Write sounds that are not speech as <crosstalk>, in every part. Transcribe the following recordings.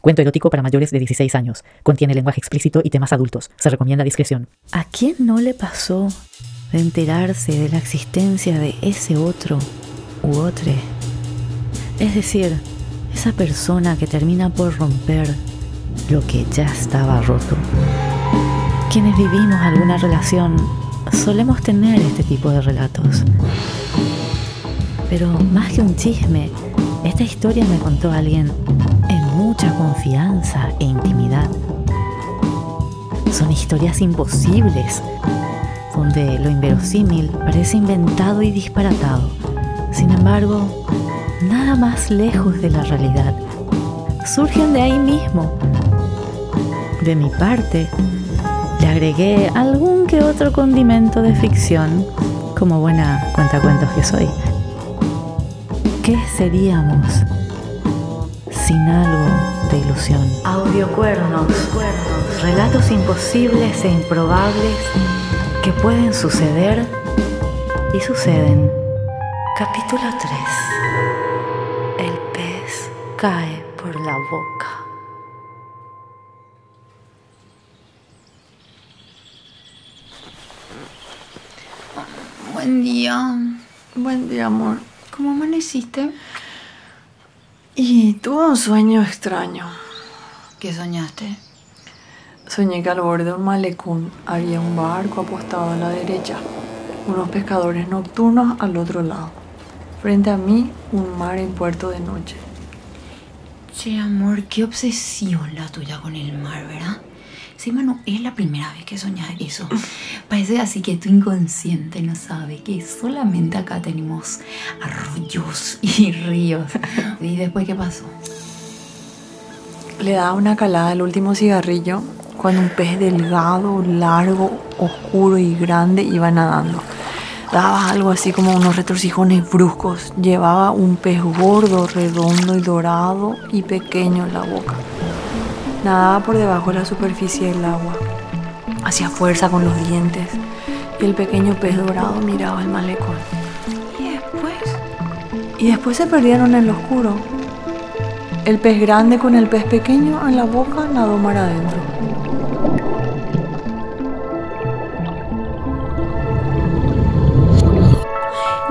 Cuento erótico para mayores de 16 años. Contiene lenguaje explícito y temas adultos. Se recomienda discreción. ¿A quién no le pasó de enterarse de la existencia de ese otro u otro? Es decir, esa persona que termina por romper lo que ya estaba roto. Quienes vivimos alguna relación solemos tener este tipo de relatos. Pero más que un chisme, esta historia me contó alguien en mucha confianza e intimidad. Son historias imposibles, donde lo inverosímil parece inventado y disparatado. Sin embargo, nada más lejos de la realidad. Surgen de ahí mismo. De mi parte, le agregué algún que otro condimento de ficción, como buena cuentacuentos que soy. ¿Qué seríamos sin algo de ilusión? Audiocuernos, relatos imposibles e improbables que pueden suceder y suceden. Capítulo 3. El pez cae por la boca. Buen día. Buen día, amor. ¿Cómo amaneciste? Y tuve un sueño extraño. ¿Qué soñaste? Soñé que al borde de un malecón había un barco apostado a la derecha, unos pescadores nocturnos al otro lado. Frente a mí, un mar en puerto de noche. Che, amor, qué obsesión la tuya con el mar, ¿verdad? Sí, no es la primera vez que soñas eso. Parece así que tu inconsciente no sabe que solamente acá tenemos arroyos y ríos. <laughs> ¿Y después qué pasó? Le daba una calada al último cigarrillo cuando un pez delgado, largo, oscuro y grande iba nadando. Daba algo así como unos retorcijones bruscos. Llevaba un pez gordo, redondo y dorado y pequeño en la boca. Nadaba por debajo de la superficie del agua. Hacía fuerza con los dientes y el pequeño pez dorado miraba el malecón. ¿Y después? Y después se perdieron en lo oscuro. El pez grande con el pez pequeño en la boca nadó mar adentro.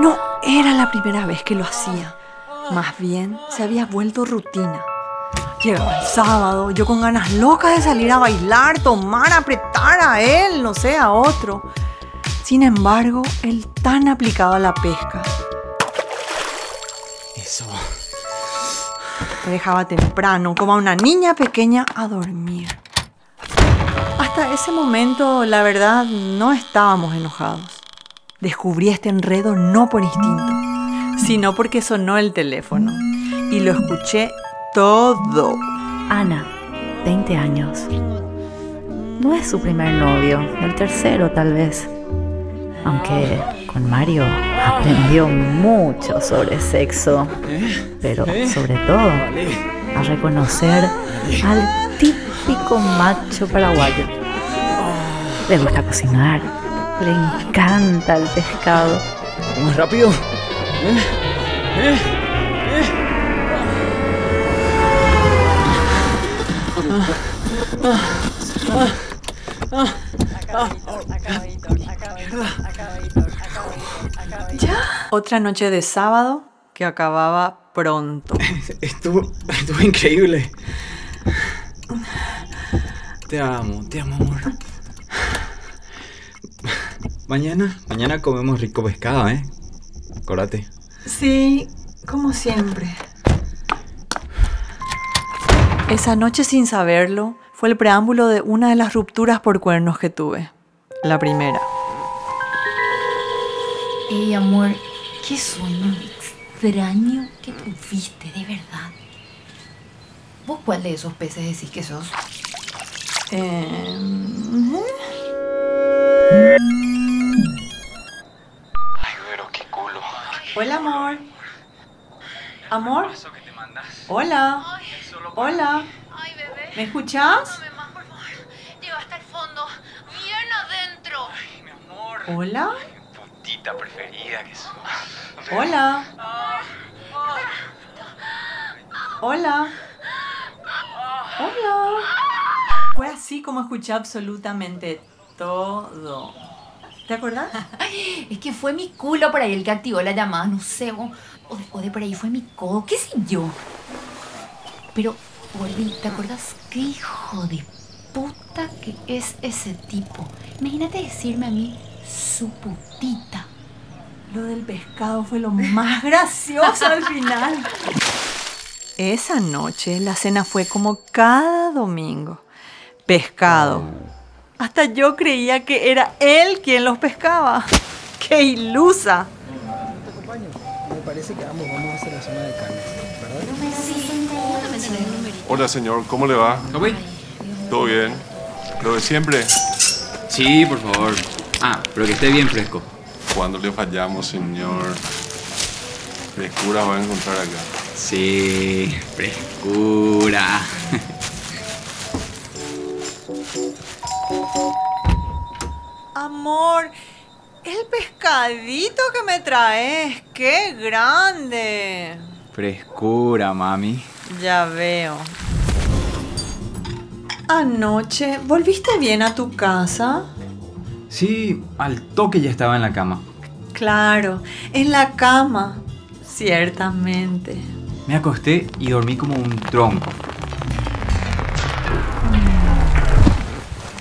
No era la primera vez que lo hacía. Más bien se había vuelto rutina. Llegaba el sábado, yo con ganas locas de salir a bailar, tomar, apretar a él, no sé, a otro. Sin embargo, él tan aplicado a la pesca. Eso. Me dejaba temprano, como a una niña pequeña, a dormir. Hasta ese momento, la verdad, no estábamos enojados. Descubrí este enredo no por instinto, sino porque sonó el teléfono y lo escuché todo. Ana, 20 años. No es su primer novio, el tercero tal vez. Aunque con Mario aprendió mucho sobre sexo, pero sobre todo a reconocer al típico macho paraguayo. Le gusta cocinar, le encanta el pescado. Más rápido. ¿Eh? ¿Eh? ¿Eh? Otra noche de sábado que acababa pronto. <laughs> Estuvo, estuvo increíble. Te amo, te amo, amor. Mañana, mañana comemos rico pescado, ¿eh? Acordate. Sí, como siempre. Esa noche sin saberlo fue el preámbulo de una de las rupturas por cuernos que tuve. La primera. Ey, amor, qué sueño extraño que tuviste, de verdad. ¿Vos cuál de esos peces decís que sos? Eh... Ay, pero qué culo. Hola, amor. Amor. Hola. Hola. Ay, bebé. ¿Me escuchás? Dame más, por favor. Llega hasta el fondo. Bien adentro. Mi amor. Hola. Preferida que sos. Hola. Hola. Hola. Fue así como escuché absolutamente todo. ¿Te acordás? Es que fue mi culo por ahí el que activó la llamada, no sé, o, o de, o de por ahí fue mi codo, qué sé yo. Pero, Gordi, ¿te acordás qué hijo de puta que es ese tipo? Imagínate decirme a mí su putita. Lo del pescado fue lo más <laughs> gracioso al final. Esa noche la cena fue como cada domingo. Pescado. Hasta yo creía que era él quien los pescaba. <laughs> ¡Qué ilusa! Me parece que ambos vamos hacia la zona de carne, ¿verdad? Hola señor, ¿cómo le va? ¿Todo bien? ¿Lo de siempre? Sí, por favor. Ah, pero que esté bien fresco. Cuando le fallamos, señor? Frescura va a encontrar acá. Sí, frescura. Amor, el pescadito que me traes, qué grande. Frescura, mami. Ya veo. Anoche, ¿volviste bien a tu casa? Sí, al toque ya estaba en la cama. Claro, en la cama. Ciertamente. Me acosté y dormí como un tronco.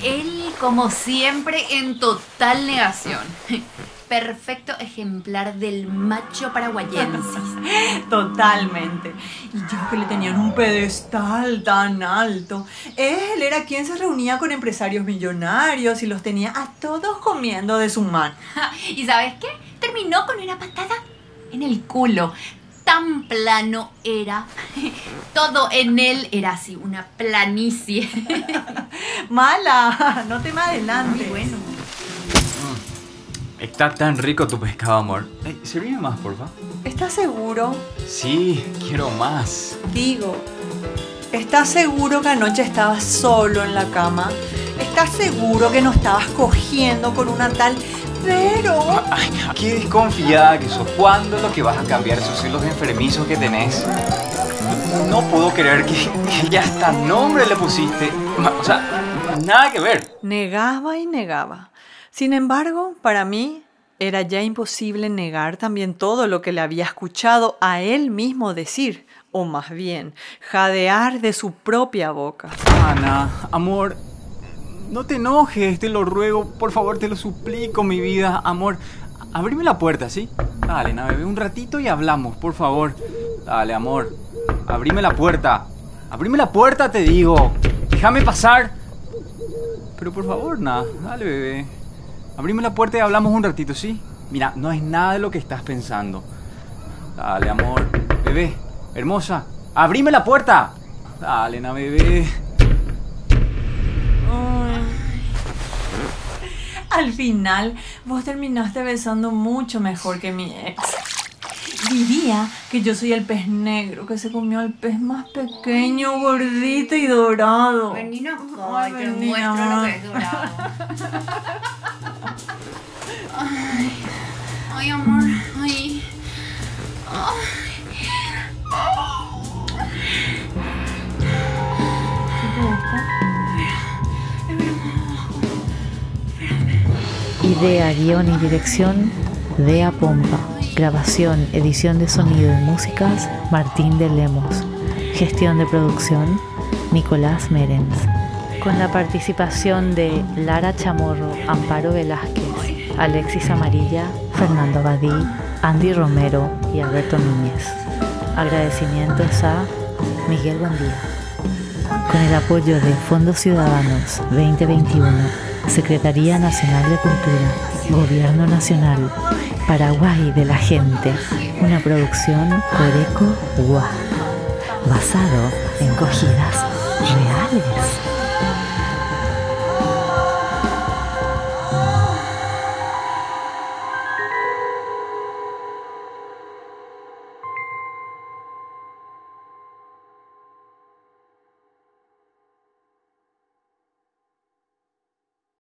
Él, como siempre, en total negación. Perfecto ejemplar del macho paraguayensis. <laughs> Totalmente. Y yo que le tenían un pedestal tan alto. Él era quien se reunía con empresarios millonarios y los tenía a todos comiendo de su mano. ¿Y sabes qué? Terminó con una patada en el culo. Tan plano era. <laughs> Todo en él era así, una planicie. <laughs> Mala, no te me adelantes. Muy bueno. Está tan rico tu pescado, amor. Ey, servime más, porfa. ¿Estás seguro? Sí, quiero más. Digo, ¿estás seguro que anoche estabas solo en la cama? ¿Estás seguro que no estabas cogiendo con una tal pero? Ay, qué desconfiada que sos. ¿Cuándo es lo que vas a cambiar esos celos enfermizos que tenés? No puedo creer que, que ya hasta nombre le pusiste. O sea, nada que ver. Negaba y negaba. Sin embargo, para mí era ya imposible negar también todo lo que le había escuchado a él mismo decir, o más bien, jadear de su propia boca. Ana, amor, no te enojes, te lo ruego, por favor, te lo suplico, mi vida, amor. Abrime la puerta, ¿sí? Dale, na, bebé, un ratito y hablamos, por favor. Dale, amor. Abrime la puerta. Abrime la puerta, te digo. Déjame pasar. Pero por favor, na, dale, bebé. Abrime la puerta y hablamos un ratito, ¿sí? Mira, no es nada de lo que estás pensando. Dale, amor. Bebé, hermosa, abrime la puerta. Dale, na, bebé. Al final, vos terminaste besando mucho mejor que mi ex. Diría que yo soy el pez negro que se comió al pez más pequeño, gordito y dorado. Vení acá, Ay, te vení, muestro lo que es dorado. <laughs> ay, amor, ay. Idea, guion y dirección, Dea Pompa. Grabación, edición de sonido y músicas, Martín de Lemos. Gestión de producción, Nicolás Merens. Con la participación de Lara Chamorro, Amparo Velázquez, Alexis Amarilla, Fernando Badí, Andy Romero y Alberto Núñez. Agradecimientos a Miguel Buendía. Con el apoyo de Fondos Ciudadanos 2021, Secretaría Nacional de Cultura, Gobierno Nacional, Paraguay de la Gente, una producción Coreco Gua, basado en cogidas reales.